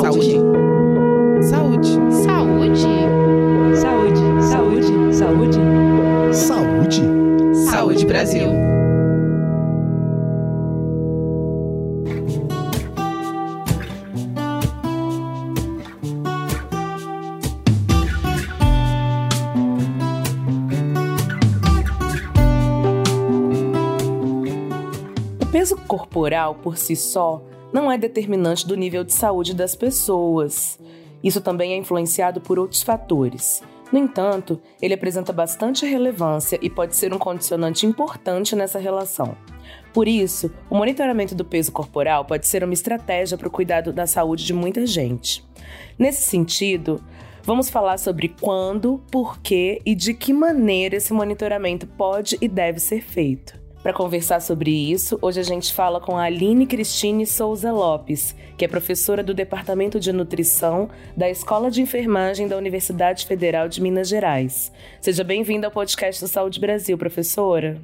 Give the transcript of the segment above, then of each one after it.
Saúde. Saúde. Saúde. Saúde. Saúde. Saúde. Saúde. Saúde Brasil. O peso corporal por si só não é determinante do nível de saúde das pessoas. Isso também é influenciado por outros fatores. No entanto, ele apresenta bastante relevância e pode ser um condicionante importante nessa relação. Por isso, o monitoramento do peso corporal pode ser uma estratégia para o cuidado da saúde de muita gente. Nesse sentido, vamos falar sobre quando, por que e de que maneira esse monitoramento pode e deve ser feito. Para conversar sobre isso, hoje a gente fala com a Aline Cristine Souza Lopes, que é professora do Departamento de Nutrição da Escola de Enfermagem da Universidade Federal de Minas Gerais. Seja bem-vinda ao podcast do Saúde Brasil, professora.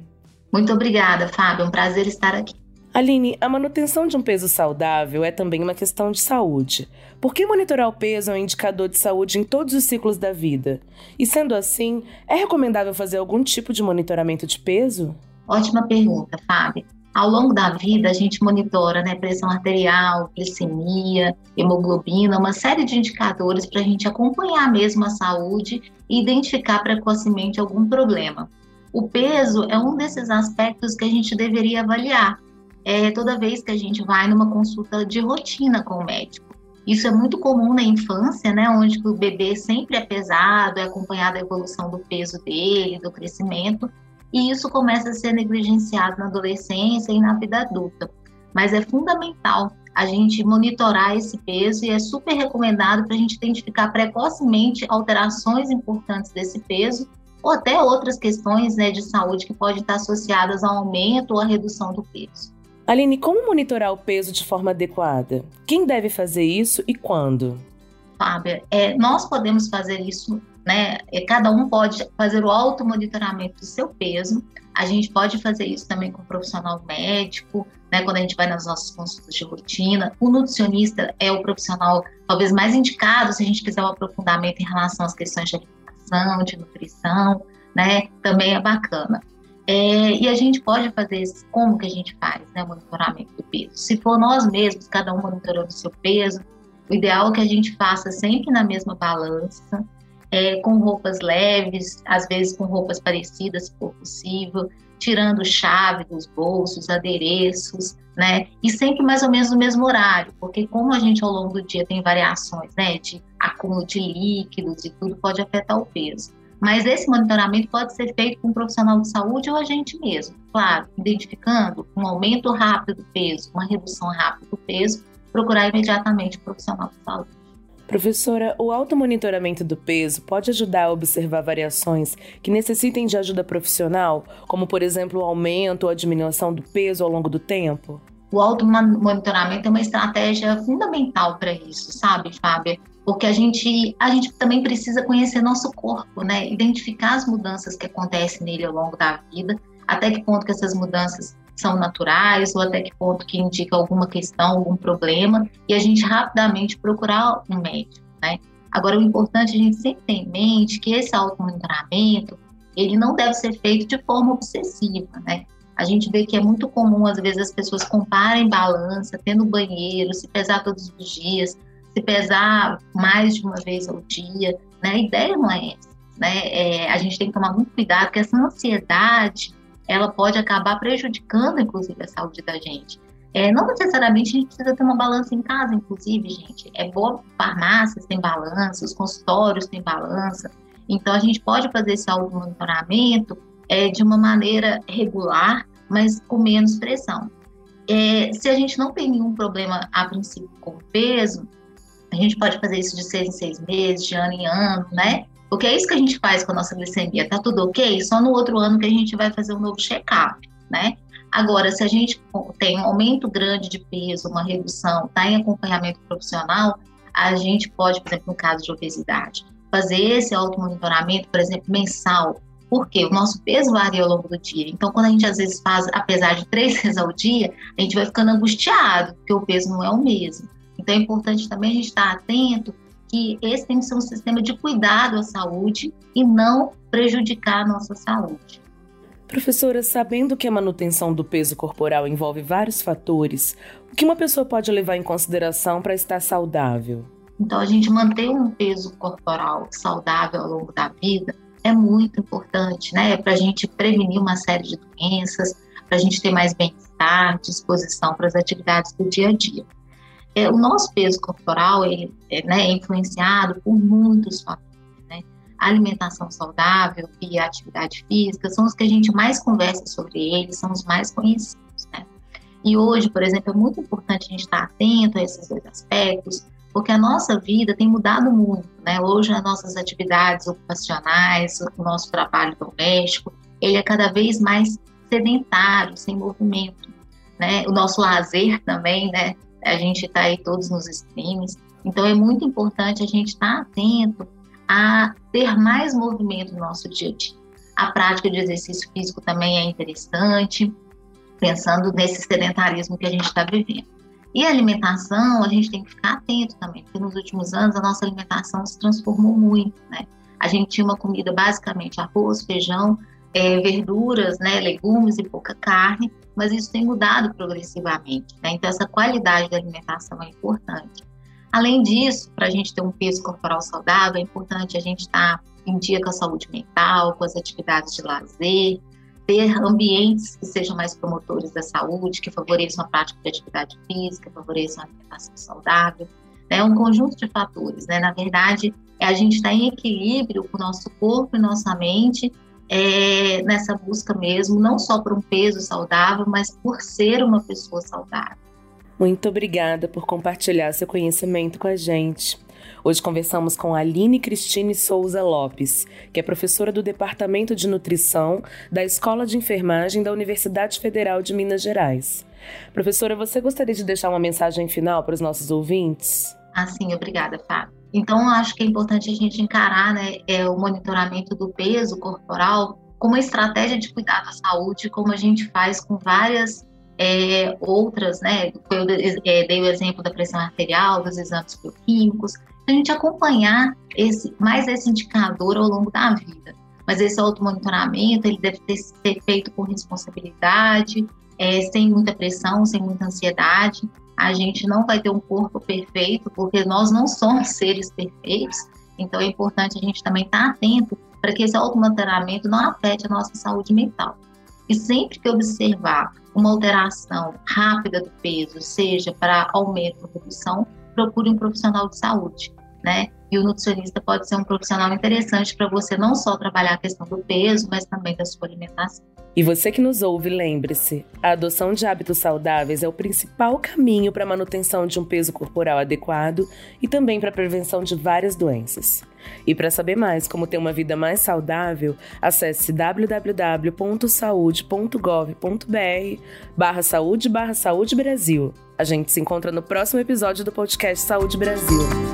Muito obrigada, Fábio. É um prazer estar aqui. Aline, a manutenção de um peso saudável é também uma questão de saúde. Por que monitorar o peso é um indicador de saúde em todos os ciclos da vida? E sendo assim, é recomendável fazer algum tipo de monitoramento de peso? Ótima pergunta, Fábio. Ao longo da vida, a gente monitora né, pressão arterial, glicemia, hemoglobina, uma série de indicadores para a gente acompanhar mesmo a saúde e identificar precocemente algum problema. O peso é um desses aspectos que a gente deveria avaliar é, toda vez que a gente vai numa consulta de rotina com o médico. Isso é muito comum na infância, né, onde o bebê sempre é pesado, é acompanhado a evolução do peso dele, do crescimento, e isso começa a ser negligenciado na adolescência e na vida adulta. Mas é fundamental a gente monitorar esse peso e é super recomendado para a gente identificar precocemente alterações importantes desse peso ou até outras questões né, de saúde que podem estar associadas ao aumento ou à redução do peso. Aline, como monitorar o peso de forma adequada? Quem deve fazer isso e quando? Fábia, é, nós podemos fazer isso né? Cada um pode fazer o automonitoramento do seu peso. A gente pode fazer isso também com o profissional médico, né? Quando a gente vai nas nossas consultas de rotina. O nutricionista é o profissional talvez mais indicado se a gente quiser um aprofundamento em relação às questões de alimentação, de nutrição, né? Também é bacana. É, e a gente pode fazer isso, como que a gente faz, né, o monitoramento do peso? Se for nós mesmos, cada um monitorando o seu peso, o ideal é que a gente faça sempre na mesma balança, é, com roupas leves, às vezes com roupas parecidas, se for possível, tirando chave dos bolsos, adereços, né? E sempre mais ou menos no mesmo horário, porque como a gente ao longo do dia tem variações, né, de acúmulo de líquidos e tudo pode afetar o peso. Mas esse monitoramento pode ser feito com um profissional de saúde ou a gente mesmo. Claro, identificando um aumento rápido do peso, uma redução rápida do peso, procurar imediatamente o um profissional de saúde. Professora, o automonitoramento do peso pode ajudar a observar variações que necessitem de ajuda profissional, como por exemplo o aumento ou a diminuição do peso ao longo do tempo? O automonitoramento é uma estratégia fundamental para isso, sabe, Fábia? Porque a gente, a gente também precisa conhecer nosso corpo, né? Identificar as mudanças que acontecem nele ao longo da vida, até que ponto que essas mudanças são naturais ou até que ponto que indica alguma questão, algum problema, e a gente rapidamente procurar um médico, né? Agora, o importante é a gente sempre ter em mente que esse automonitoramento, ele não deve ser feito de forma obsessiva, né? A gente vê que é muito comum, às vezes, as pessoas comparem balança, tendo banheiro, se pesar todos os dias, se pesar mais de uma vez ao dia, né? A ideia não é essa, né? É, a gente tem que tomar muito cuidado, porque essa ansiedade, ela pode acabar prejudicando, inclusive, a saúde da gente. É, não necessariamente a gente precisa ter uma balança em casa, inclusive, gente. É boa farmácias têm balança, os consultórios têm balança. Então, a gente pode fazer esse auto-monitoramento é, de uma maneira regular, mas com menos pressão. É, se a gente não tem nenhum problema a princípio com peso, a gente pode fazer isso de seis em seis meses, de ano em ano, né? Porque é isso que a gente faz com a nossa glicemia. Tá tudo ok? Só no outro ano que a gente vai fazer um novo check-up, né? Agora, se a gente tem um aumento grande de peso, uma redução, está em acompanhamento profissional, a gente pode, por exemplo, no caso de obesidade, fazer esse automonitoramento, por exemplo, mensal, porque o nosso peso varia ao longo do dia. Então, quando a gente às vezes faz, apesar de três vezes ao dia, a gente vai ficando angustiado, porque o peso não é o mesmo. Então é importante também a gente estar atento que esse tem que ser um sistema de cuidado à saúde e não prejudicar a nossa saúde. Professora, sabendo que a manutenção do peso corporal envolve vários fatores, o que uma pessoa pode levar em consideração para estar saudável? Então, a gente manter um peso corporal saudável ao longo da vida é muito importante, né? Para a gente prevenir uma série de doenças, para a gente ter mais bem-estar, disposição para as atividades do dia a dia. É, o nosso peso corporal ele, é, né, é influenciado por muitos fatores. Né? A alimentação saudável e a atividade física são os que a gente mais conversa sobre eles, são os mais conhecidos. Né? E hoje, por exemplo, é muito importante a gente estar atento a esses dois aspectos, porque a nossa vida tem mudado muito, né? Hoje as nossas atividades ocupacionais, o nosso trabalho doméstico, ele é cada vez mais sedentário, sem movimento, né? O nosso lazer também, né? A gente está aí todos nos streams, então é muito importante a gente estar tá atento a ter mais movimento no nosso dia a dia. A prática de exercício físico também é interessante, pensando nesse sedentarismo que a gente está vivendo. E a alimentação, a gente tem que ficar atento também, porque nos últimos anos a nossa alimentação se transformou muito, né? A gente tinha uma comida basicamente arroz, feijão, é, verduras, né, legumes e pouca carne, mas isso tem mudado progressivamente, né? Então essa qualidade da alimentação é importante. Além disso, para a gente ter um peso corporal saudável, é importante a gente estar tá em dia com a saúde mental, com as atividades de lazer, ter ambientes que sejam mais promotores da saúde, que favoreçam a prática de atividade física, favoreçam a alimentação saudável. É um conjunto de fatores, né? Na verdade, é a gente estar tá em equilíbrio com o nosso corpo e nossa mente é, nessa busca mesmo, não só por um peso saudável, mas por ser uma pessoa saudável. Muito obrigada por compartilhar seu conhecimento com a gente. Hoje conversamos com Aline Cristine Souza Lopes, que é professora do Departamento de Nutrição da Escola de Enfermagem da Universidade Federal de Minas Gerais. Professora, você gostaria de deixar uma mensagem final para os nossos ouvintes? Ah, sim, obrigada, Fábio. Então, acho que é importante a gente encarar né, é, o monitoramento do peso corporal como estratégia de cuidado à saúde, como a gente faz com várias é, outras, né? Eu é, dei o exemplo da pressão arterial, dos exames bioquímicos, a gente acompanhar esse, mais esse indicador ao longo da vida. Mas esse automonitoramento, ele deve ter, ser feito com responsabilidade, é, sem muita pressão, sem muita ansiedade. A gente não vai ter um corpo perfeito, porque nós não somos seres perfeitos. Então é importante a gente também estar atento para que esse automonitoramento não afete a nossa saúde mental. E sempre que observar uma alteração rápida do peso, seja para aumento ou redução, procure um profissional de saúde, né? E o nutricionista pode ser um profissional interessante para você não só trabalhar a questão do peso, mas também da sua alimentação. E você que nos ouve, lembre-se: a adoção de hábitos saudáveis é o principal caminho para a manutenção de um peso corporal adequado e também para a prevenção de várias doenças. E para saber mais como ter uma vida mais saudável, acesse www.saude.gov.br barra saúde barra saúde Brasil. A gente se encontra no próximo episódio do podcast Saúde Brasil.